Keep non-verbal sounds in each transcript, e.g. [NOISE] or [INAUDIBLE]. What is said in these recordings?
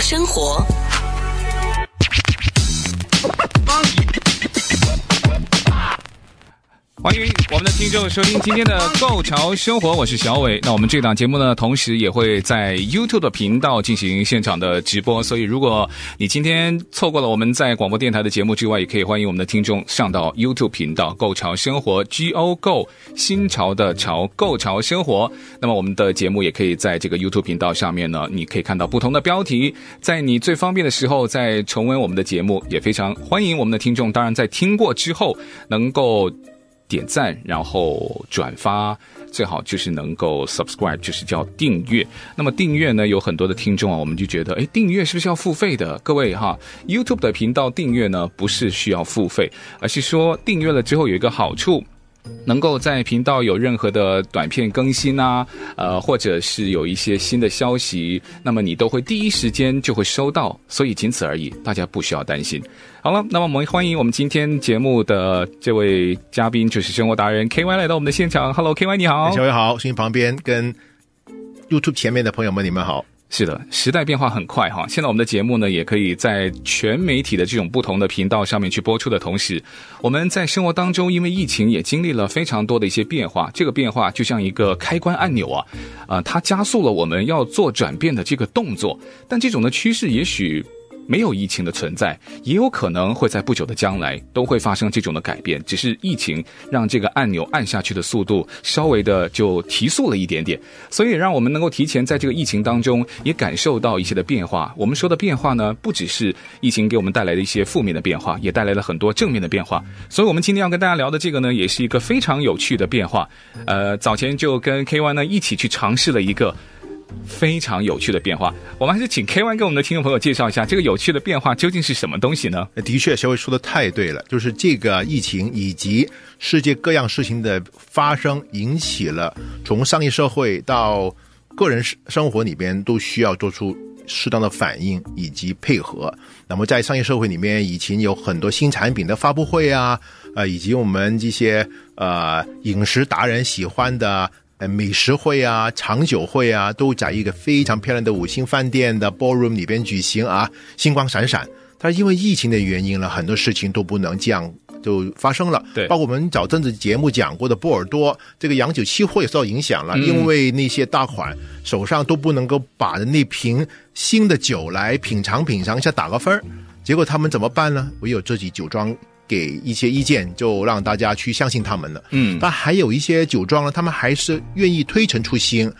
生活。欢迎我们的听众收听今天的《Go 潮生活》，我是小伟。那我们这档节目呢，同时也会在 YouTube 的频道进行现场的直播。所以，如果你今天错过了我们在广播电台的节目之外，也可以欢迎我们的听众上到 YouTube 频道《Go 潮生活》G O Go 新潮的潮 Go 潮生活。那么，我们的节目也可以在这个 YouTube 频道上面呢，你可以看到不同的标题，在你最方便的时候再重温我们的节目，也非常欢迎我们的听众。当然，在听过之后能够。点赞，然后转发，最好就是能够 subscribe，就是叫订阅。那么订阅呢，有很多的听众啊，我们就觉得，诶，订阅是不是要付费的？各位哈，YouTube 的频道订阅呢，不是需要付费，而是说订阅了之后有一个好处。能够在频道有任何的短片更新啊，呃，或者是有一些新的消息，那么你都会第一时间就会收到，所以仅此而已，大家不需要担心。好了，那么我们欢迎我们今天节目的这位嘉宾，就是生活达人 KY 来到我们的现场。Hello，KY 你好，小伟好，声音旁边跟 YouTube 前面的朋友们，你们好。是的，时代变化很快哈。现在我们的节目呢，也可以在全媒体的这种不同的频道上面去播出的同时，我们在生活当中，因为疫情也经历了非常多的一些变化。这个变化就像一个开关按钮啊，啊、它加速了我们要做转变的这个动作。但这种的趋势，也许。没有疫情的存在，也有可能会在不久的将来都会发生这种的改变。只是疫情让这个按钮按下去的速度稍微的就提速了一点点，所以让我们能够提前在这个疫情当中也感受到一些的变化。我们说的变化呢，不只是疫情给我们带来的一些负面的变化，也带来了很多正面的变化。所以，我们今天要跟大家聊的这个呢，也是一个非常有趣的变化。呃，早前就跟 KY 呢一起去尝试了一个。非常有趣的变化，我们还是请 K One 给我们的听众朋友介绍一下这个有趣的变化究竟是什么东西呢？的确，小伟说的太对了，就是这个疫情以及世界各样事情的发生，引起了从商业社会到个人生活里边都需要做出适当的反应以及配合。那么在商业社会里面，以前有很多新产品的发布会啊，呃，以及我们这些呃饮食达人喜欢的。美食会啊，长酒会啊，都在一个非常漂亮的五星饭店的 ballroom 里边举行啊，星光闪闪。但是因为疫情的原因呢，很多事情都不能这样就发生了。对，包括我们早阵子节目讲过的波尔多这个洋酒期货也受到影响了，嗯，因为那些大款手上都不能够把那瓶新的酒来品尝品尝一下打个分儿，结果他们怎么办呢？唯有自己酒庄。给一些意见，就让大家去相信他们了。嗯，但还有一些酒庄呢，他们还是愿意推陈出新，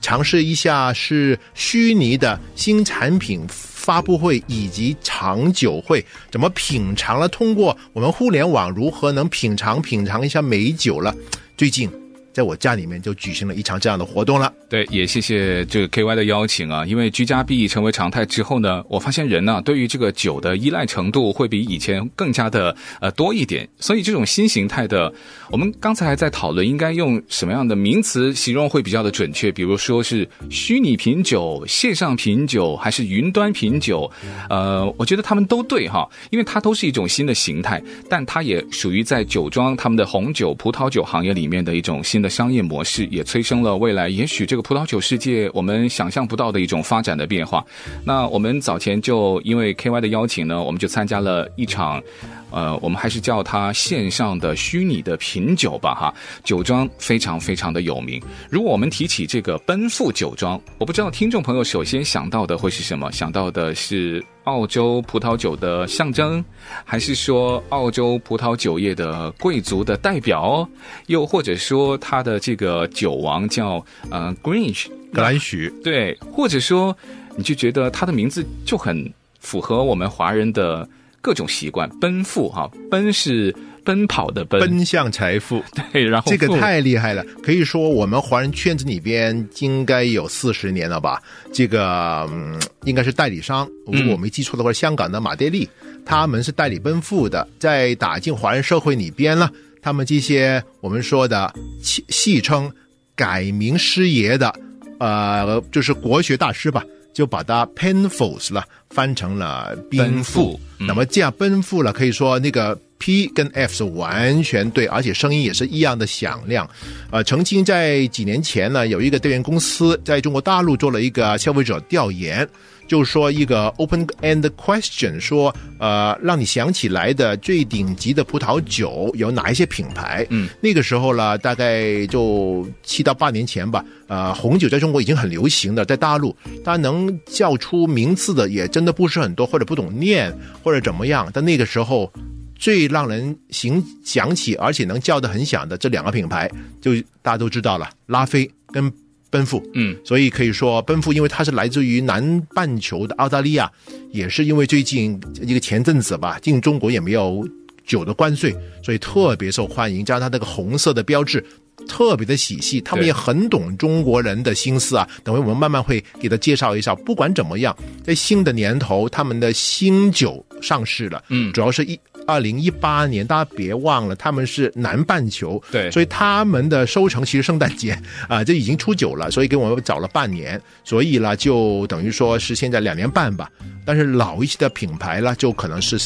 尝试一下是虚拟的新产品发布会以及长酒会，怎么品尝了？通过我们互联网如何能品尝品尝一下美酒了？最近。在我家里面就举行了一场这样的活动了。对，也谢谢这个 KY 的邀请啊。因为居家必成为常态之后呢，我发现人呢、对于这个酒的依赖程度会比以前更加的呃多一点。所以这种新形态的，我们刚才还在讨论应该用什么样的名词形容会比较的准确，比如说是虚拟品酒、线上品酒还是云端品酒？呃，我觉得他们都对哈，因为它都是一种新的形态，但它也属于在酒庄他们的红酒、葡萄酒行业里面的一种新的。商业模式也催生了未来，也许这个葡萄酒世界我们想象不到的一种发展的变化。那我们早前就因为 KY 的邀请呢，我们就参加了一场，呃，我们还是叫它线上的虚拟的品酒吧，哈，酒庄非常非常的有名。如果我们提起这个奔富酒庄，我不知道听众朋友首先想到的会是什么？想到的是？澳洲葡萄酒的象征，还是说澳洲葡萄酒业的贵族的代表？又或者说他的这个酒王叫呃 Grange 格兰许？对，或者说你就觉得他的名字就很符合我们华人的各种习惯，奔赴哈，奔是。奔跑的奔，奔向财富。[LAUGHS] 对，然后这个太厉害了，可以说我们华人圈子里边应该有四十年了吧？这个嗯，应该是代理商，如果我没记错的话，香港的马爹利，他们是代理奔赴的，在打进华人社会里边呢，他们这些我们说的戏戏称改名师爷的，呃，就是国学大师吧。就把它 painfuls 了翻成了奔赴，嗯、那么这样奔赴了，可以说那个 P 跟 F 是完全对，而且声音也是一样的响亮。呃，曾经在几年前呢，有一个调研公司在中国大陆做了一个消费者调研。就是说一个 open end question，说呃，让你想起来的最顶级的葡萄酒有哪一些品牌？嗯，那个时候呢，大概就七到八年前吧。呃，红酒在中国已经很流行的，在大陆，大家能叫出名字的也真的不是很多，或者不懂念，或者怎么样。但那个时候最让人行想起，而且能叫得很响的这两个品牌，就大家都知道了，拉菲跟。奔赴，嗯，所以可以说奔赴，因为它是来自于南半球的澳大利亚，也是因为最近一个前阵子吧，进中国也没有酒的关税，所以特别受欢迎。加上它那个红色的标志，特别的喜气，他们也很懂中国人的心思啊。等会我们慢慢会给他介绍一下。不管怎么样，在新的年头，他们的新酒上市了，嗯，主要是一。二零一八年，大家别忘了，他们是南半球，对，所以他们的收成其实圣诞节 [LAUGHS] 啊就已经出酒了，所以给我们早了半年，所以呢，就等于说是现在两年半吧。但是老一些的品牌呢，就可能是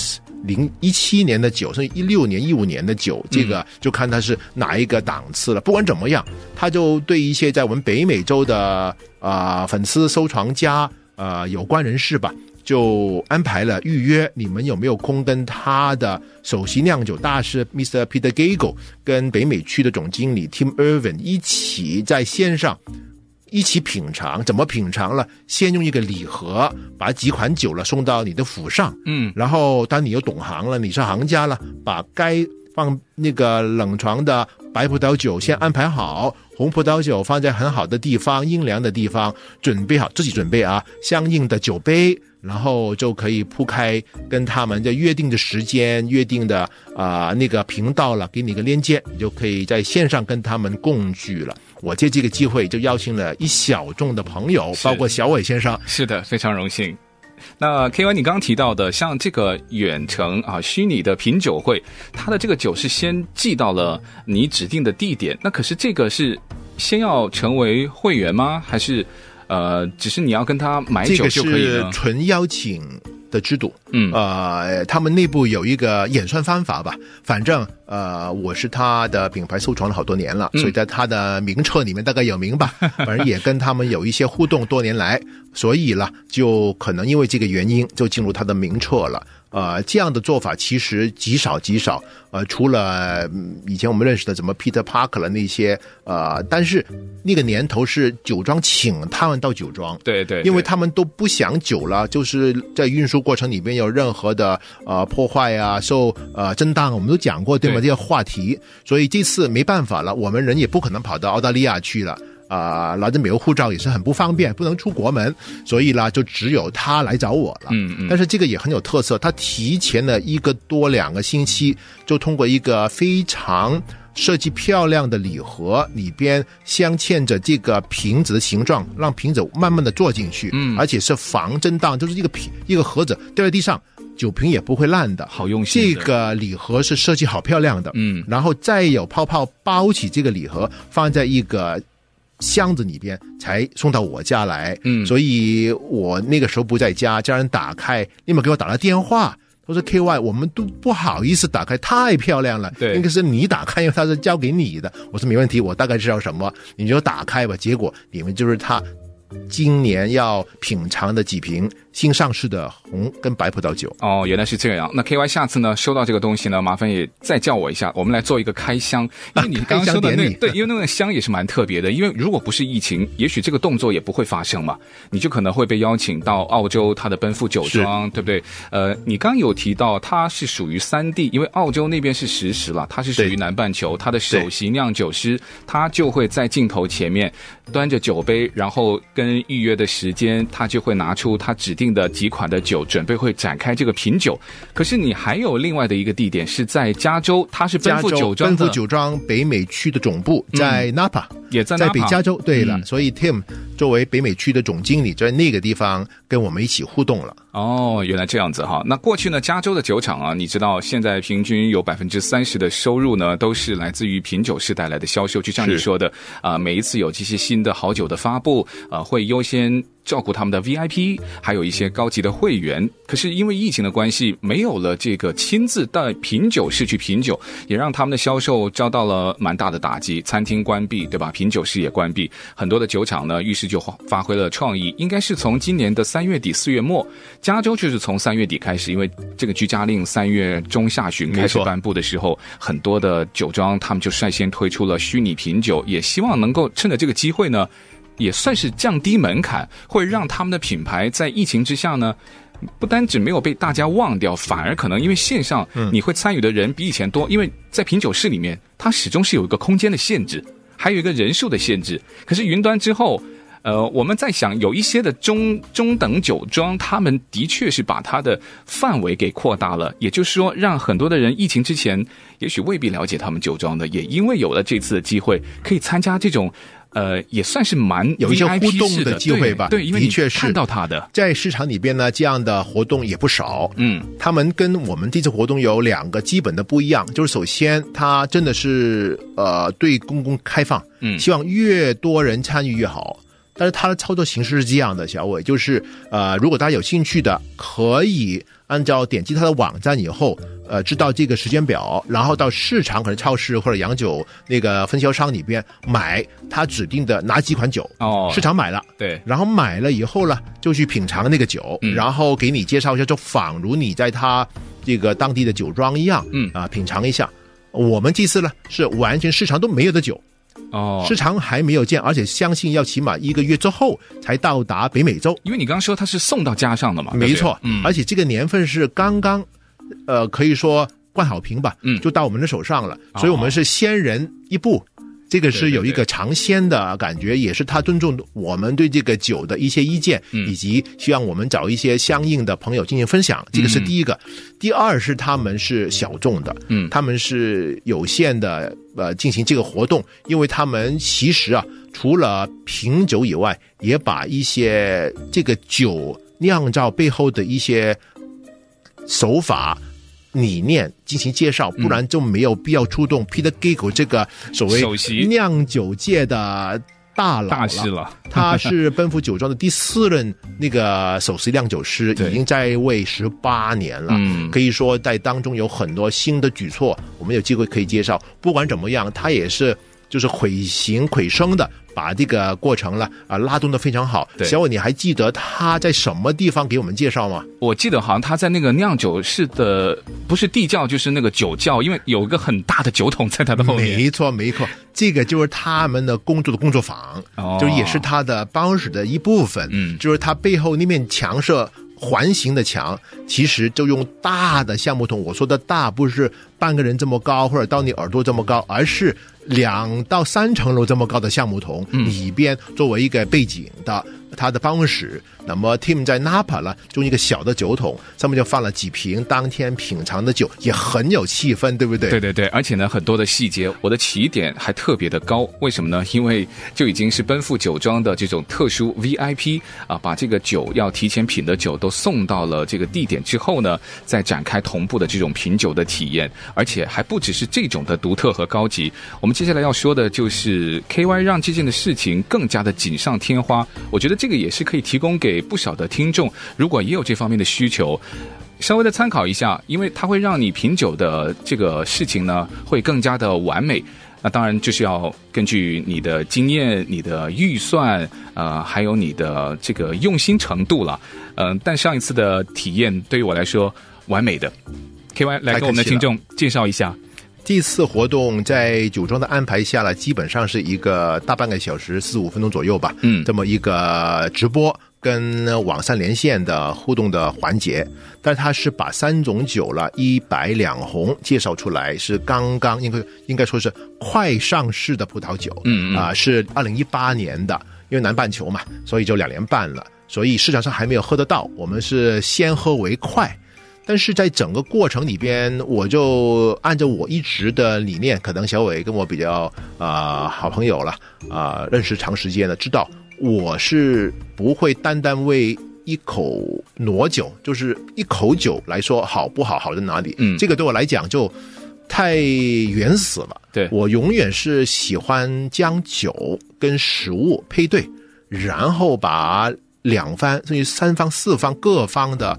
零一七年的酒，甚至一六年、一五年的酒，这个就看它是哪一个档次了。不管怎么样，他就对一些在我们北美洲的啊、呃、粉丝、收藏家啊、呃、有关人士吧。就安排了预约，你们有没有空跟他的首席酿酒大师 Mr. Peter Gago 跟北美区的总经理 Tim Irvin 一起在线上一起品尝？怎么品尝了？先用一个礼盒把几款酒了送到你的府上，嗯，然后当你又懂行了，你是行家了，把该放那个冷藏的白葡萄酒先安排好，红葡萄酒放在很好的地方，阴凉的地方，准备好自己准备啊，相应的酒杯。然后就可以铺开，跟他们的约定的时间、约定的啊、呃、那个频道了，给你一个链接，你就可以在线上跟他们共聚了。我借这个机会就邀请了一小众的朋友，包括小伟先生。是的，非常荣幸。那 KY，你刚刚提到的，像这个远程啊虚拟的品酒会，它的这个酒是先寄到了你指定的地点，那可是这个是先要成为会员吗？还是？呃，只是你要跟他买酒就可以了。这个是纯邀请的制度，嗯，呃，他们内部有一个演算方法吧。反正呃，我是他的品牌收藏了好多年了，嗯、所以在他的名册里面大概有名吧。[LAUGHS] 反正也跟他们有一些互动，多年来，所以了，就可能因为这个原因，就进入他的名册了。呃，这样的做法其实极少极少。呃，除了以前我们认识的什么 Peter Parker 了那些，呃，但是那个年头是酒庄请他们到酒庄，对，对对，因为他们都不想酒了，就是在运输过程里边有任何的呃破坏啊、受呃震荡，我们都讲过对吗？对这些话题，所以这次没办法了，我们人也不可能跑到澳大利亚去了。啊，拿着美国护照也是很不方便，不能出国门，所以呢，就只有他来找我了。嗯嗯。但是这个也很有特色，他提前了一个多两个星期，就通过一个非常设计漂亮的礼盒，里边镶嵌着这个瓶子的形状，让瓶子慢慢的坐进去。嗯。而且是防震荡，就是一个瓶一个盒子掉在地上，酒瓶也不会烂的。好用心。这个礼盒是设计好漂亮的。嗯。然后再有泡泡包起这个礼盒，放在一个。箱子里边才送到我家来，嗯，所以我那个时候不在家，家人打开，立马给我打了电话，他说 KY，我们都不好意思打开，太漂亮了，对，应该是你打开，因为他是交给你的，我说没问题，我大概知道什么，你就打开吧，结果里面就是他今年要品尝的几瓶。新上市的红跟白葡萄酒哦，原来是这样。那 KY 下次呢，收到这个东西呢，麻烦也再叫我一下，我们来做一个开箱。因为你刚刚说的那个、对，因为那个箱也是蛮特别的。因为如果不是疫情，也许这个动作也不会发生嘛。你就可能会被邀请到澳洲它的奔赴酒庄，对不对？呃，你刚有提到它是属于三地，因为澳洲那边是实时了，它是属于南半球，它的首席酿酒师他就会在镜头前面端着酒杯，然后跟预约的时间，他就会拿出他指定。定的几款的酒，准备会展开这个品酒。可是你还有另外的一个地点是在加州，它是奔赴酒庄，奔赴酒庄北美区的总部在 Napa，、嗯、也在在北加州。对了，嗯、所以 Tim 作为北美区的总经理，在那个地方跟我们一起互动了。哦，原来这样子哈。那过去呢，加州的酒厂啊，你知道现在平均有百分之三十的收入呢，都是来自于品酒师带来的销售。就像你说的啊、呃，每一次有这些新的好酒的发布，呃，会优先。照顾他们的 VIP，还有一些高级的会员。可是因为疫情的关系，没有了这个亲自带品酒师去品酒，也让他们的销售遭到了蛮大的打击。餐厅关闭，对吧？品酒师也关闭，很多的酒厂呢，于是就发挥了创意。应该是从今年的三月底四月末，加州就是从三月底开始，因为这个居家令三月中下旬开始颁布的时候，很多的酒庄他们就率先推出了虚拟品酒，也希望能够趁着这个机会呢。也算是降低门槛，会让他们的品牌在疫情之下呢，不单只没有被大家忘掉，反而可能因为线上你会参与的人比以前多，因为在品酒室里面，它始终是有一个空间的限制，还有一个人数的限制。可是云端之后，呃，我们在想，有一些的中中等酒庄，他们的确是把它的范围给扩大了，也就是说，让很多的人疫情之前也许未必了解他们酒庄的，也因为有了这次的机会，可以参加这种。呃，也算是蛮有一些互动的机会吧。对，因为的确是看到他的在市场里边呢，这样的活动也不少。嗯，他们跟我们这次活动有两个基本的不一样，就是首先，他真的是呃对公共开放，嗯，希望越多人参与越好。但是它的操作形式是这样的，小伟，就是呃，如果大家有兴趣的，可以按照点击他的网站以后，呃，知道这个时间表，然后到市场可能超市或者洋酒那个分销商里边买他指定的哪几款酒哦，市场买了，对，然后买了以后呢，就去品尝那个酒，嗯、然后给你介绍一下，就仿如你在他这个当地的酒庄一样，嗯啊，品尝一下。我们这次呢是完全市场都没有的酒。哦，时长还没有见，而且相信要起码一个月之后才到达北美洲。因为你刚刚说它是送到家上的嘛，没错，嗯，而且这个年份是刚刚，呃，可以说冠好评吧，嗯，就到我们的手上了，所以我们是先人一步。这个是有一个尝鲜的感觉，也是他尊重我们对这个酒的一些意见，以及希望我们找一些相应的朋友进行分享。这个是第一个。第二是他们是小众的，嗯，他们是有限的，呃，进行这个活动，因为他们其实啊，除了品酒以外，也把一些这个酒酿造背后的一些手法。理念进行介绍，不然就没有必要出动 Peter Gigo 这个所谓酿酒界的大佬大师了。他是奔赴酒庄的第四任那个首席酿酒师，[LAUGHS] 已经在位十八年了。嗯，可以说在当中有很多新的举措，我们有机会可以介绍。不管怎么样，他也是就是毁形毁声的。把这个过程了啊拉动的非常好。小伟，你还记得他在什么地方给我们介绍吗？我记得好像他在那个酿酒室的，不是地窖就是那个酒窖，因为有一个很大的酒桶在他的后面。没错，没错，这个就是他们的工作的工作坊，哦，就也是他的办公室的一部分。嗯，就是他背后那面墙是环形的墙，其实就用大的橡木桶。我说的大不是半个人这么高，或者到你耳朵这么高，而是。两到三层楼这么高的橡木桶，里边作为一个背景的他的办公室。那么 Tim 在 Napa 呢，用一个小的酒桶，上面就放了几瓶当天品尝的酒，也很有气氛，对不对？对对对，而且呢，很多的细节，我的起点还特别的高。为什么呢？因为就已经是奔赴酒庄的这种特殊 VIP 啊，把这个酒要提前品的酒都送到了这个地点之后呢，再展开同步的这种品酒的体验，而且还不只是这种的独特和高级。我们接下来要说的就是 KY 让这件的事情更加的锦上添花。我觉得这个也是可以提供给。不少的听众，如果也有这方面的需求，稍微的参考一下，因为它会让你品酒的这个事情呢，会更加的完美。那当然就是要根据你的经验、你的预算，呃，还有你的这个用心程度了。嗯、但上一次的体验对于我来说完美的。KY 来给我们的听众介绍一下。这次活动在酒庄的安排下了，基本上是一个大半个小时，四十五分钟左右吧。嗯，这么一个直播。跟网上连线的互动的环节，但是他是把三种酒了，一白两红介绍出来，是刚刚应该应该说是快上市的葡萄酒，嗯啊、呃，是二零一八年的，因为南半球嘛，所以就两年半了。所以市场上还没有喝得到。我们是先喝为快。但是在整个过程里边，我就按照我一直的理念，可能小伟跟我比较啊、呃、好朋友了啊、呃，认识长时间了，知道我是不会单单为一口挪酒，就是一口酒来说好不好，好在哪里？嗯，这个对我来讲就太原始了。对，我永远是喜欢将酒跟食物配对，然后把。两方甚至三方、四方各方的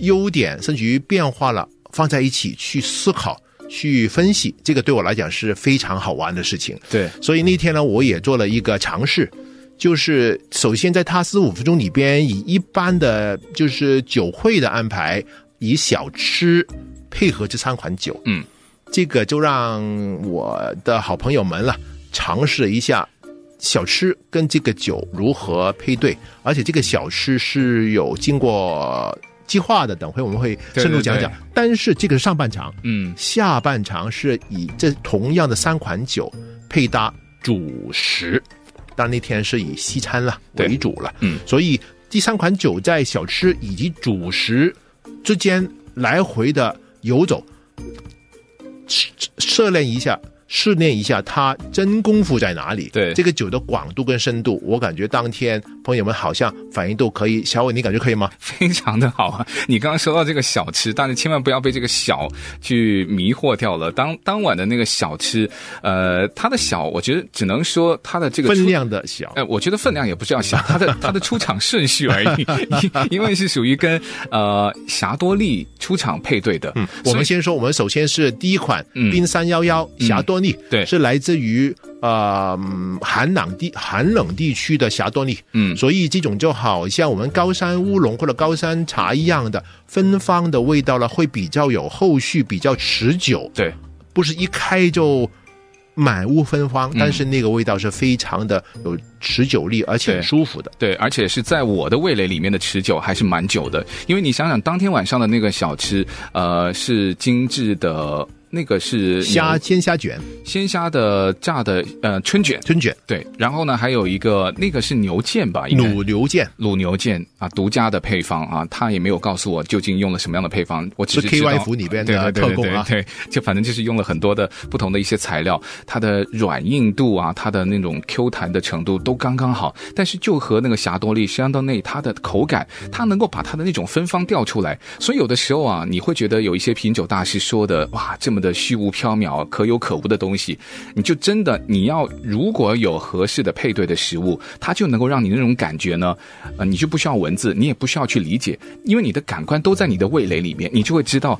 优点，甚至于变化了，放在一起去思考、去分析，这个对我来讲是非常好玩的事情。对，所以那天呢，我也做了一个尝试，就是首先在他四五分钟里边，以一般的就是酒会的安排，以小吃配合这三款酒，嗯，这个就让我的好朋友们了尝试一下。小吃跟这个酒如何配对？而且这个小吃是有经过计划的，等会我们会深入讲讲。对对对，但是这个是上半场，嗯，下半场是以这同样的三款酒配搭主食，但那天是以西餐了为主了，嗯，所以第三款酒在小吃以及主食之间来回的游走，涉猎一下。试炼一下，它真功夫在哪里？对，这个酒的广度跟深度，我感觉当天朋友们好像反应都可以。小伟，你感觉可以吗？[LAUGHS] 非常的好啊！你刚刚说到这个小吃，但是千万不要被这个小去迷惑掉了。当当晚的那个小吃，呃，它的小，我觉得只能说它的这个分量的小。呃，我觉得分量也不是要小，[LAUGHS] 它的它的出场顺序而已，[LAUGHS] 因为是属于跟呃霞多丽出场配对的。嗯，我们先说，我们首先是第一款冰三幺幺霞多丽。对，是来自于呃寒冷地寒冷地区的霞多丽，嗯，所以这种就好像我们高山乌龙或者高山茶一样的芬芳的味道了，会比较有后续，比较持久。对，不是一开就满屋芬芳，但是那个味道是非常的有持久力，而且很舒服的。对，对，而且是在我的味蕾里面的持久还是蛮久的，因为你想想当天晚上的那个小吃，呃，是精致的。那个是虾鲜虾卷，鲜虾的炸的呃春卷，春卷。对，然后呢还有一个那个是牛腱吧，卤牛腱，卤牛腱啊，独家的配方啊，他也没有告诉我究竟用了什么样的配方，我只是 KY 服里边的特供啊，对，就反正就是用了很多的不同的一些材料，它的软硬度啊，它的那种 Q 弹的程度都刚刚好，但是就和那个霞多丽相当内，它的口感，它能够把它的那种芬芳调出来，所以有的时候啊，你会觉得有一些品酒大师说的哇，这么。的虚无缥缈、可有可无的东西，你就真的你要如果有合适的配对的食物，它就能够让你那种感觉呢，呃，你就不需要文字，你也不需要去理解，因为你的感官都在你的味蕾里面，你就会知道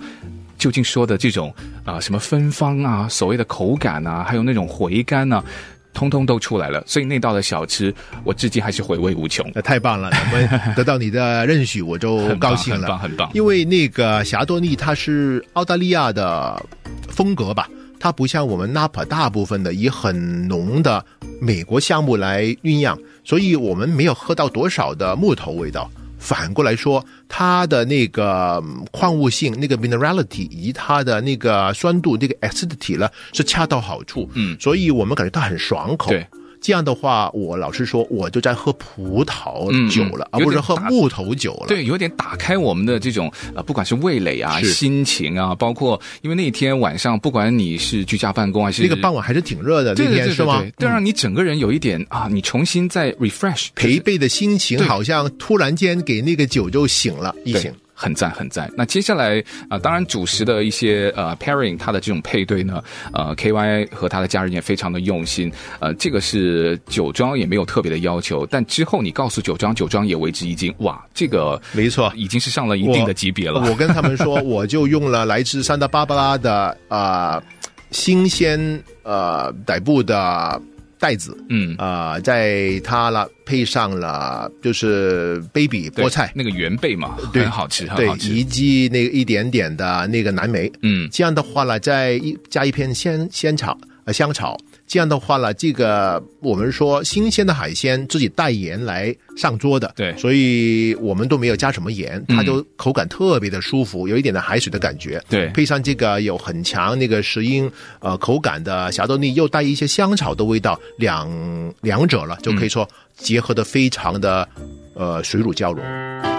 究竟说的这种啊、什么芬芳啊，所谓的口感啊，还有那种回甘啊。通通都出来了，所以那道的小吃我至今还是回味无穷。那 [LAUGHS] 太棒了，我们得到你的认许，我就高兴了，[LAUGHS] 很棒，很棒。因为那个霞多丽它是澳大利亚的风格吧，它不像我们纳帕大部分的以很浓的美国橡木来酝酿，所以我们没有喝到多少的木头味道。反过来说，它的那个矿物性、那个 minerality 以及它的那个酸度、那个 acidity 呢，是恰到好处。嗯，所以我们感觉它很爽口。对。这样的话，我老实说，我就在喝葡萄酒了，而不是喝木头酒了。对，有点打开我们的这种呃，不管是味蕾啊、心情啊，包括因为那天晚上，不管你是居家办公还是那个傍晚还是挺热的，那天对对对对是吗？对，让你整个人有一点啊，你重新再 refresh 疲惫的心情，好像突然间给那个酒就醒了，一醒。很赞很赞。那接下来啊、呃，当然主食的一些呃 pairing，它的这种配对呢，呃，KY 和他的家人也非常的用心。呃，这个是酒庄也没有特别的要求，但之后你告诉酒庄，酒庄也为之一惊。哇，这个没错，已经是上了一定的级别了。我，我跟他们说，我就用了来自山达芭芭拉的啊、呃、新鲜呃逮捕的。袋子，嗯。啊、呃，在它了配上了就是 baby 菠菜，那个原贝嘛，对，很好吃，对，很好吃，以及那个一点点的那个蓝莓，嗯，这样的话呢，再一加一片鲜鲜草呃香草。这样的话呢，这个我们说新鲜的海鲜自己带盐来上桌的，对，所以我们都没有加什么盐，它都口感特别的舒服，有一点的海水的感觉，对，配上这个有很强那个石英呃口感的霞多丽，又带一些香草的味道，两两者了就可以说结合的非常的。呃水乳交融。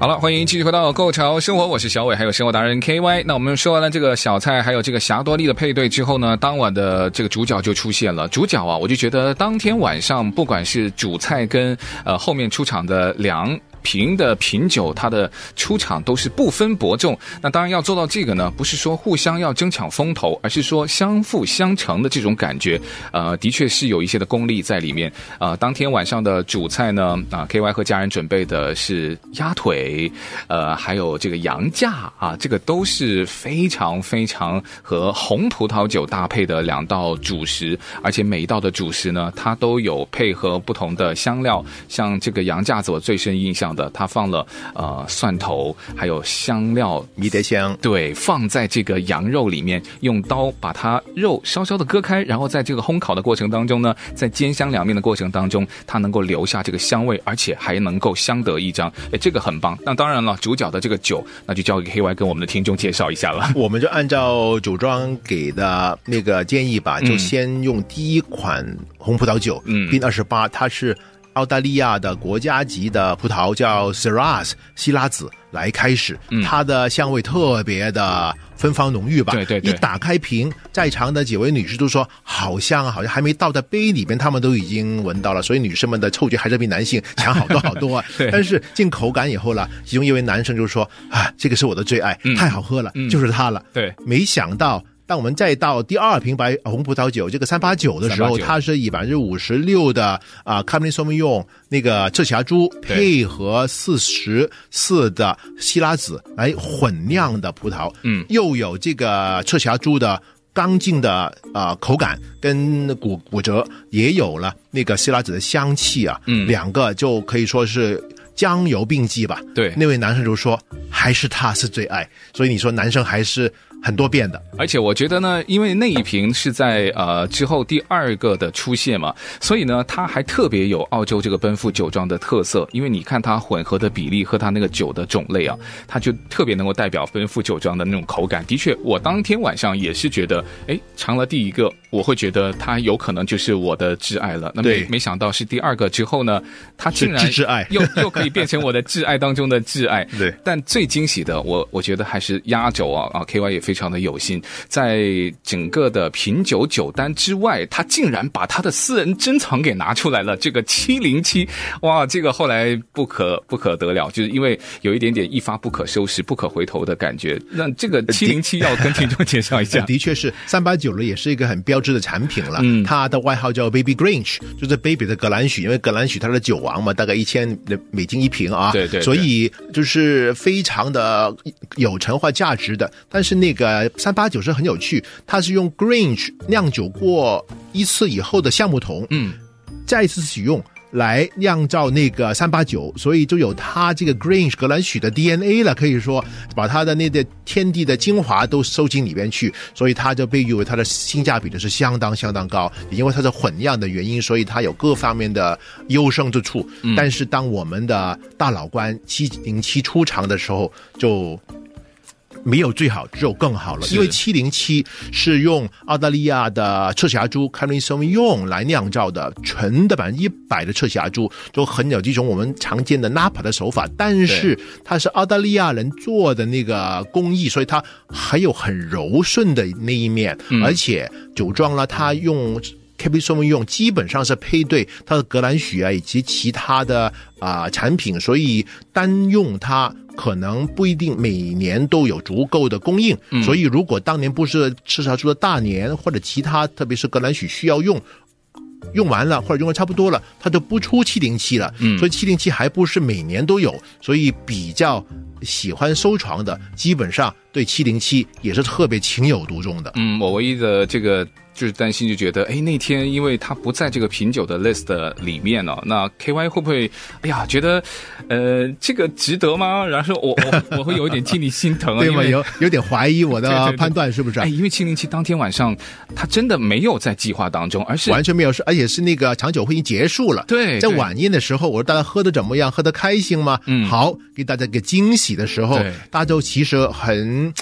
好了，欢迎继续回到《购潮生活》，我是小伟，还有生活达人 KY。那我们说完了这个小菜，还有这个霞多丽的配对之后呢，当晚的这个主角就出现了。主角啊，我就觉得当天晚上，不管是主菜跟呃后面出场的凉。瓶的品酒，它的出场都是不分伯仲。那当然要做到这个呢，不是说互相要争抢风头，而是说相辅相成的这种感觉。呃，的确是有一些的功力在里面。呃，当天晚上的主菜呢，啊，KY 和家人准备的是鸭腿，呃，还有这个羊架啊，这个都是非常非常和红葡萄酒搭配的两道主食，而且每一道的主食呢，它都有配合不同的香料，像这个羊架子，我最深印象的，他放了呃蒜头，还有香料，迷迭香，对，放在这个羊肉里面，用刀把它肉稍稍的割开，然后在这个烘烤的过程当中呢，在煎香两面的过程当中，它能够留下这个香味，而且还能够相得益彰，哎，这个很棒。那当然了，主角的这个酒，那就交给黑 Y 跟我们的听众介绍一下了。我们就按照酒庄给的那个建议吧，就先用第一款红葡萄酒，嗯，冰二十八，它是。澳大利亚的国家级的葡萄叫 Shiraz 西拉子来开始，嗯、它的香味特别的芬芳浓郁吧？对对对。一打开瓶，在场的几位女士都说好香啊，好像还没倒在杯里边，她们都已经闻到了。所以女生们的嗅觉还是比男性强好多好多啊。[LAUGHS] 对。但是进口感以后了，其中一位男生就说啊，这个是我的最爱，嗯、太好喝了，嗯、就是它了。对。没想到。当我们再到第二瓶白红葡萄酒这个三八九的时候，它是以百分之五十六的啊，Cabernet Sauvignon 那个赤霞珠配合四十四的西拉子来混酿的葡萄，嗯，又有这个赤霞珠的刚劲的啊、呃、口感跟骨骨折，也有了那个西拉子的香气啊，嗯，两个就可以说是将油并济吧。对，那位男生就说还是他是最爱，所以你说男生还是。很多变的，而且我觉得呢，因为那一瓶是在呃之后第二个的出现嘛，所以呢，它还特别有澳洲这个奔富酒庄的特色。因为你看它混合的比例和它那个酒的种类啊，它就特别能够代表奔富酒庄的那种口感。的确，我当天晚上也是觉得，哎，尝了第一个，我会觉得他有可能就是我的挚爱了。那么没，没想到是第二个之后呢，他竟然挚爱又又可以变成我的挚爱当中的挚爱。[LAUGHS] 对，但最惊喜的，我我觉得还是压轴啊啊，KY 也非常的有心，在整个的品酒酒单之外，他竟然把他的私人珍藏给拿出来了。这个七零七，哇，这个后来不可不可得了，就是因为有一点点一发不可收拾、不可回头的感觉。那这个七零七要跟听众介绍一下，的确是三八九了，也是一个很标志的产品了。嗯，它的外号叫 Baby Grange，就是 Baby 的格兰许，因为格兰许它的酒王嘛，大概一千美金一瓶啊。对，对对，所以就是非常的有陈化价值的。但是那个。三八九是很有趣，它是用 Grange 酿酒过一次以后的橡木桶，嗯，再一次使用来酿造那个三八九，所以就有它这个 Grange 格兰许的 DNA 了，可以说把它的那个天地的精华都收进里边去，所以它就被誉为它的性价比的是相当相当高，因为它是混酿的原因，所以它有各方面的优胜之处。嗯，但是当我们的大老官七零七出场的时候，就。没有最好，只有更好了。因为七零七是用澳大利亚的赤霞珠 Cabernet Sauvignon 来酿造的，纯的百分之一百的赤霞珠，就很有这种我们常见的 Napa 的手法。但是它是澳大利亚人做的那个工艺，所以它还有很柔顺的那一面，而且酒庄呢，它用。Cabernet Sauvignon 基本上是配对它的格兰许啊，以及其他的啊、呃、产品，所以单用它可能不一定每年都有足够的供应。嗯、所以如果当年不是赤茶树的大年，或者其他特别是格兰许需要用，用完了或者用的差不多了，它就不出七零七了。嗯，所以七零七还不是每年都有，所以比较喜欢收藏的，基本上对七零七也是特别情有独钟的。嗯，我唯一的这个。就是担心，就觉得，哎，那天因为他不在这个品酒的 list 里面呢、哦，那 KY 会不会，哎呀，觉得，呃，这个值得吗？然后我我 [LAUGHS] 我会有一点替你心疼，对吗？有有点怀疑我的 [LAUGHS] 判断是不是？哎，因为七零七当天晚上，他真的没有在计划当中，而是完全没有，是而且是那个长酒会已经结束了。对，在晚宴的时候，我说大家喝的怎么样？喝的开心吗？嗯，好，给大家一个惊喜的时候，大家都其实很。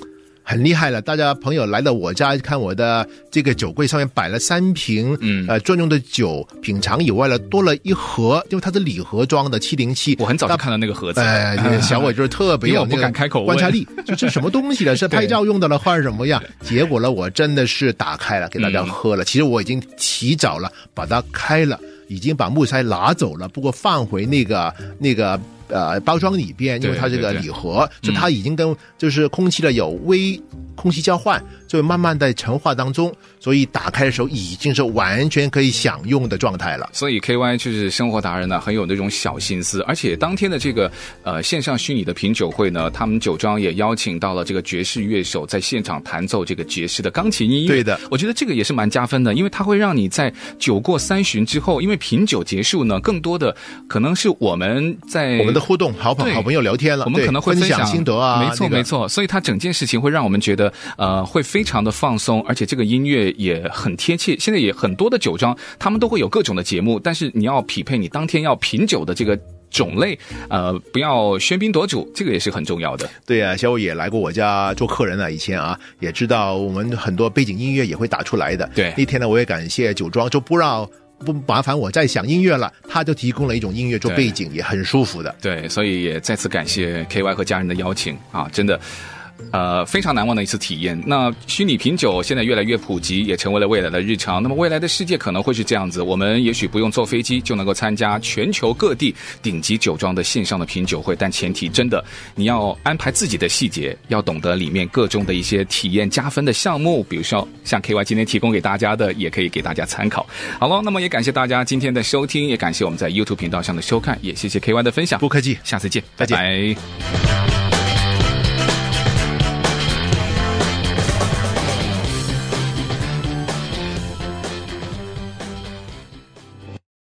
很厉害了。大家朋友来到我家看我的这个酒柜上面摆了三瓶，嗯，呃，专用的酒，品尝以外了，多了一盒，因为它是礼盒装的七零七。我很早就看到那个盒子，哎，小伟就是特别有 [LAUGHS] 那个观察力，这是什么东西呢？[LAUGHS] 是拍照用的了，换什么样？结果呢，我真的是打开了给大家喝了。其实我已经提早了，把它开了，已经把木塞拿走了，不过放回那个那个。呃，包装里边，因为它这个礼盒，就它已经跟就是空气的有微空气交换，就慢慢在陈化当中，所以打开的时候已经是完全可以享用的状态了。所以 K Y 就是生活达人呢，很有那种小心思，而且当天的这个呃线上虚拟的品酒会呢，他们酒庄也邀请到了这个爵士乐手在现场弹奏这个爵士的钢琴音乐。对的，我觉得这个也是蛮加分的，因为它会让你在酒过三巡之后，因为品酒结束呢，更多的可能是我们在我们的互动，好朋好朋友聊天了，我们可能会分享心得啊，没错、那个、没错，所以它整件事情会让我们觉得呃会非常的放松，而且这个音乐也很贴切。现在也很多的酒庄，他们都会有各种的节目，但是你要匹配你当天要品酒的这个种类，呃，不要喧宾夺主，这个也是很重要的。对啊，小伟也来过我家做客人了，以前啊，也知道我们很多背景音乐也会打出来的。对，那天呢，我也感谢酒庄，就不让。不麻烦我再想音乐了，他就提供了一种音乐做背景，也很舒服的。对，所以也再次感谢 KY 和家人的邀请啊，真的。呃，非常难忘的一次体验。那虚拟品酒现在越来越普及，也成为了未来的日常。那么未来的世界可能会是这样子：我们也许不用坐飞机就能够参加全球各地顶级酒庄的线上的品酒会，但前提真的你要安排自己的细节，要懂得里面各种的一些体验加分的项目。比如说像 KY 今天提供给大家的，也可以给大家参考。好了，那么也感谢大家今天的收听，也感谢我们在 YouTube 频道上的收看，也谢谢 KY 的分享。不客气，下次见，再见。拜拜。